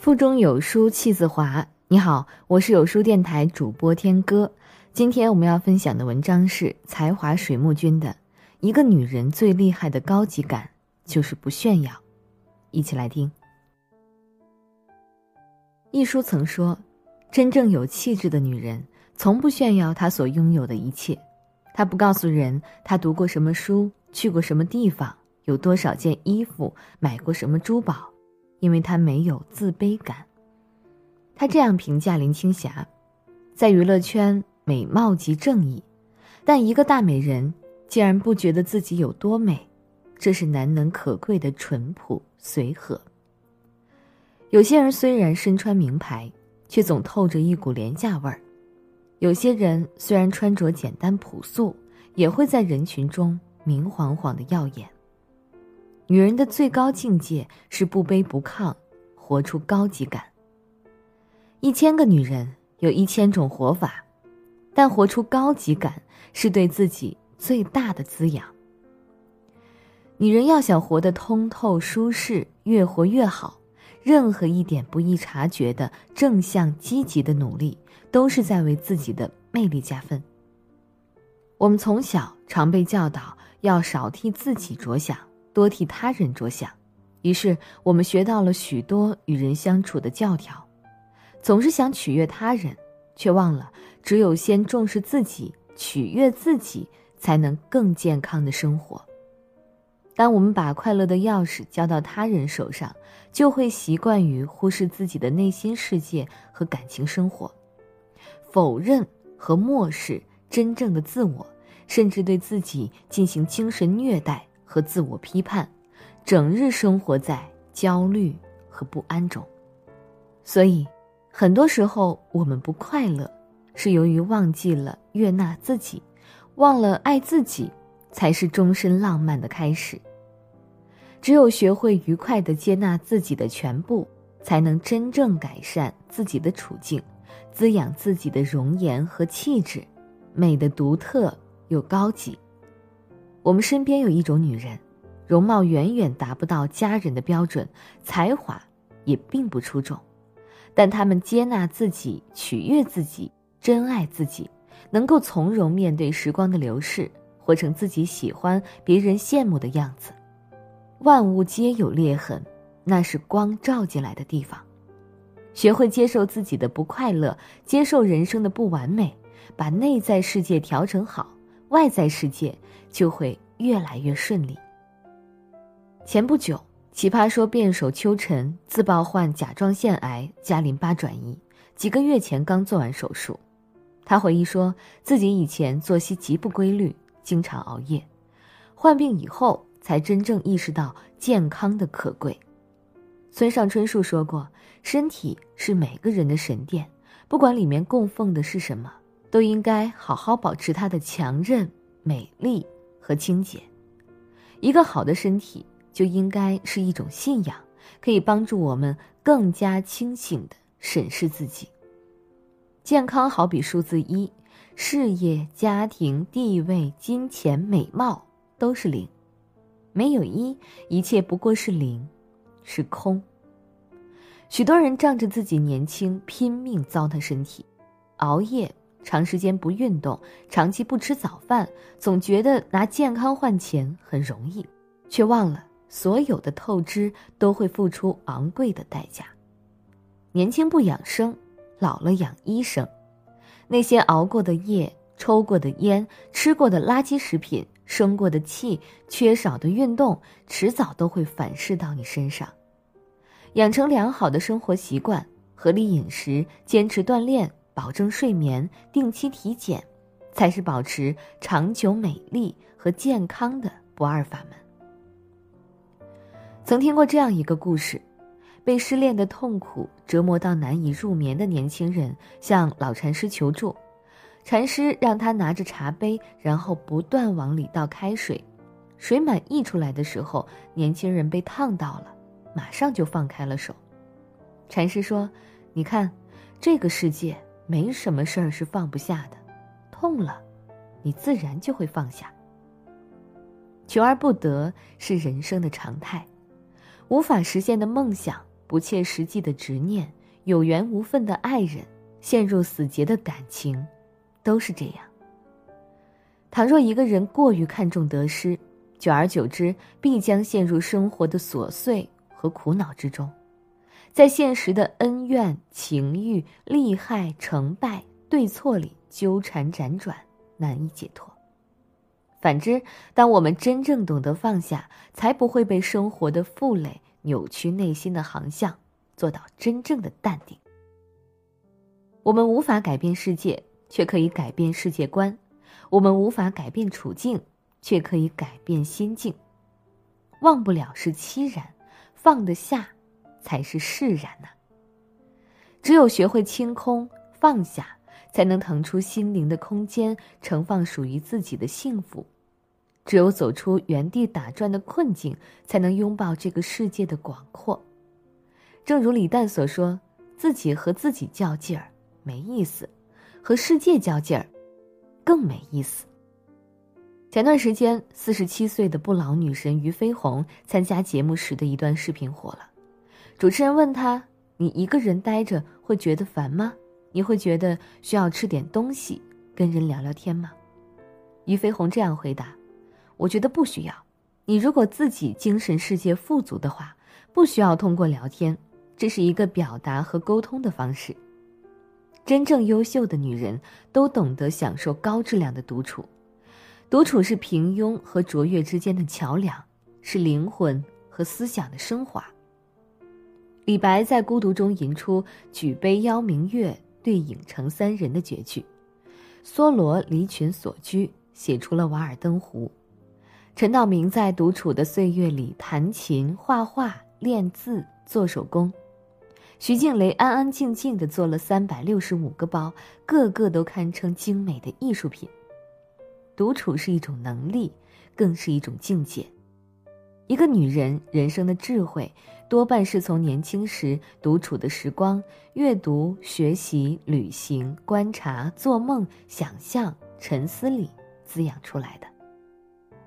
腹中有书气自华。你好，我是有书电台主播天歌。今天我们要分享的文章是才华水木君的《一个女人最厉害的高级感就是不炫耀》，一起来听。一书曾说，真正有气质的女人，从不炫耀她所拥有的一切，她不告诉人她读过什么书，去过什么地方，有多少件衣服，买过什么珠宝，因为她没有自卑感。她这样评价林青霞，在娱乐圈美貌即正义，但一个大美人竟然不觉得自己有多美，这是难能可贵的淳朴随和。有些人虽然身穿名牌，却总透着一股廉价味儿；有些人虽然穿着简单朴素，也会在人群中明晃晃的耀眼。女人的最高境界是不卑不亢，活出高级感。一千个女人有一千种活法，但活出高级感是对自己最大的滋养。女人要想活得通透舒适，越活越好。任何一点不易察觉的正向积极的努力，都是在为自己的魅力加分。我们从小常被教导要少替自己着想，多替他人着想，于是我们学到了许多与人相处的教条，总是想取悦他人，却忘了只有先重视自己，取悦自己，才能更健康的生活。当我们把快乐的钥匙交到他人手上，就会习惯于忽视自己的内心世界和感情生活，否认和漠视真正的自我，甚至对自己进行精神虐待和自我批判，整日生活在焦虑和不安中。所以，很多时候我们不快乐，是由于忘记了悦纳自己，忘了爱自己，才是终身浪漫的开始。只有学会愉快地接纳自己的全部，才能真正改善自己的处境，滋养自己的容颜和气质，美的独特又高级。我们身边有一种女人，容貌远远达不到家人的标准，才华也并不出众，但她们接纳自己，取悦自己，珍爱自己，能够从容面对时光的流逝，活成自己喜欢、别人羡慕的样子。万物皆有裂痕，那是光照进来的地方。学会接受自己的不快乐，接受人生的不完美，把内在世界调整好，外在世界就会越来越顺利。前不久，奇葩说辩手邱晨自曝患甲状腺癌加淋巴转移，几个月前刚做完手术。他回忆说自己以前作息极不规律，经常熬夜，患病以后。才真正意识到健康的可贵。村上春树说过：“身体是每个人的神殿，不管里面供奉的是什么，都应该好好保持它的强韧、美丽和清洁。一个好的身体就应该是一种信仰，可以帮助我们更加清醒地审视自己。健康好比数字一，事业、家庭、地位、金钱、美貌都是零。”没有一，一切不过是零，是空。许多人仗着自己年轻，拼命糟蹋身体，熬夜，长时间不运动，长期不吃早饭，总觉得拿健康换钱很容易，却忘了所有的透支都会付出昂贵的代价。年轻不养生，老了养医生。那些熬过的夜，抽过的烟，吃过的垃圾食品。生过的气，缺少的运动，迟早都会反噬到你身上。养成良好的生活习惯，合理饮食，坚持锻炼，保证睡眠，定期体检，才是保持长久美丽和健康的不二法门。曾听过这样一个故事：被失恋的痛苦折磨到难以入眠的年轻人向老禅师求助。禅师让他拿着茶杯，然后不断往里倒开水，水满溢出来的时候，年轻人被烫到了，马上就放开了手。禅师说：“你看，这个世界没什么事儿是放不下的，痛了，你自然就会放下。求而不得是人生的常态，无法实现的梦想不切实际的执念、有缘无分的爱人、陷入死结的感情，都是这样。倘若一个人过于看重得失，久而久之，必将陷入生活的琐碎和苦恼之中，在现实的恩怨情欲、利害成败、对错里纠缠辗转，难以解脱。反之，当我们真正懂得放下，才不会被生活的负累扭曲内心的航向，做到真正的淡定。我们无法改变世界，却可以改变世界观；我们无法改变处境，却可以改变心境。忘不了是凄然，放得下，才是释然呐。只有学会清空放下。才能腾出心灵的空间，盛放属于自己的幸福。只有走出原地打转的困境，才能拥抱这个世界的广阔。正如李诞所说：“自己和自己较劲儿没意思，和世界较劲儿更没意思。”前段时间，四十七岁的不老女神俞飞鸿参加节目时的一段视频火了。主持人问他：“你一个人待着会觉得烦吗？”你会觉得需要吃点东西，跟人聊聊天吗？俞飞鸿这样回答：“我觉得不需要。你如果自己精神世界富足的话，不需要通过聊天，这是一个表达和沟通的方式。真正优秀的女人都懂得享受高质量的独处，独处是平庸和卓越之间的桥梁，是灵魂和思想的升华。”李白在孤独中吟出“举杯邀明月”。对影成三人的绝句，梭罗离群所居，写出了《瓦尔登湖》。陈道明在独处的岁月里弹琴、画画、练字、做手工。徐静蕾安安静静地做了三百六十五个包，个个都堪称精美的艺术品。独处是一种能力，更是一种境界。一个女人人生的智慧。多半是从年轻时独处的时光、阅读、学习、旅行、观察、做梦、想象、沉思里滋养出来的。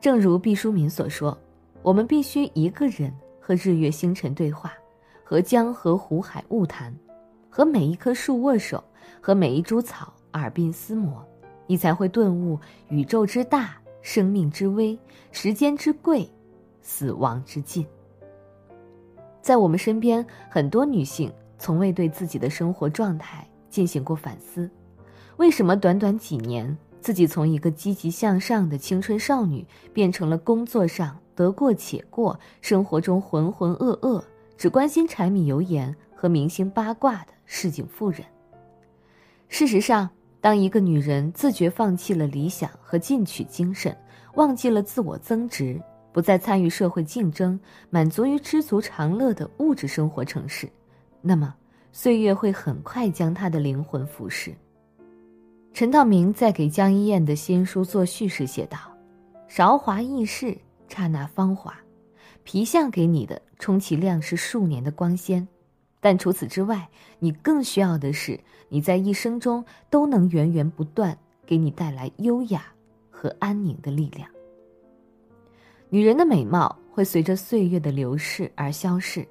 正如毕淑敏所说：“我们必须一个人和日月星辰对话，和江河湖海物谈，和每一棵树握手，和每一株草耳鬓厮磨，你才会顿悟宇宙之大，生命之微，时间之贵，死亡之近。”在我们身边，很多女性从未对自己的生活状态进行过反思：为什么短短几年，自己从一个积极向上的青春少女，变成了工作上得过且过、生活中浑浑噩噩、只关心柴米油盐和明星八卦的市井妇人？事实上，当一个女人自觉放弃了理想和进取精神，忘记了自我增值。不再参与社会竞争，满足于知足常乐的物质生活城市，那么岁月会很快将他的灵魂腐蚀。陈道明在给江一燕的新书作序时写道：“韶华易逝，刹那芳华，皮相给你的充其量是数年的光鲜，但除此之外，你更需要的是你在一生中都能源源不断给你带来优雅和安宁的力量。”女人的美貌会随着岁月的流逝而消逝，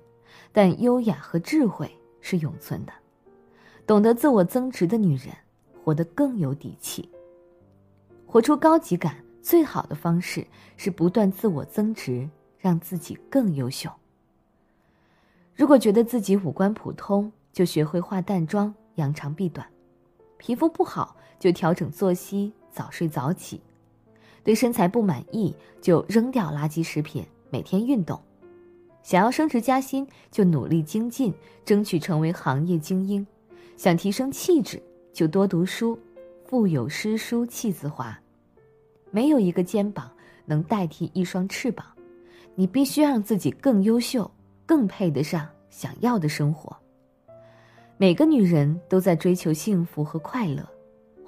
但优雅和智慧是永存的。懂得自我增值的女人，活得更有底气。活出高级感最好的方式是不断自我增值，让自己更优秀。如果觉得自己五官普通，就学会化淡妆，扬长避短；皮肤不好，就调整作息，早睡早起。对身材不满意，就扔掉垃圾食品，每天运动；想要升职加薪，就努力精进，争取成为行业精英；想提升气质，就多读书，腹有诗书气自华。没有一个肩膀能代替一双翅膀，你必须让自己更优秀，更配得上想要的生活。每个女人都在追求幸福和快乐，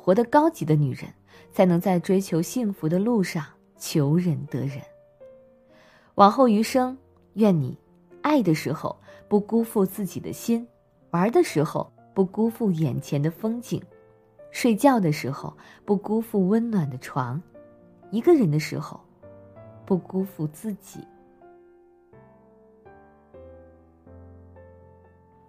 活得高级的女人。才能在追求幸福的路上求人得人。往后余生，愿你爱的时候不辜负自己的心，玩的时候不辜负眼前的风景，睡觉的时候不辜负温暖的床，一个人的时候不辜负自己。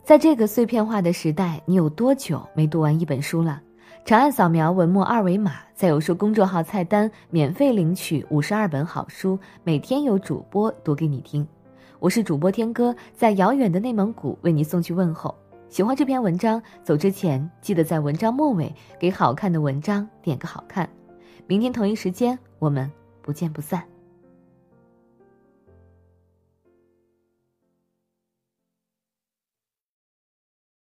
在这个碎片化的时代，你有多久没读完一本书了？长按扫描文末二维码，在有书公众号菜单免费领取五十二本好书，每天有主播读给你听。我是主播天哥，在遥远的内蒙古为你送去问候。喜欢这篇文章，走之前记得在文章末尾给好看的文章点个好看。明天同一时间，我们不见不散。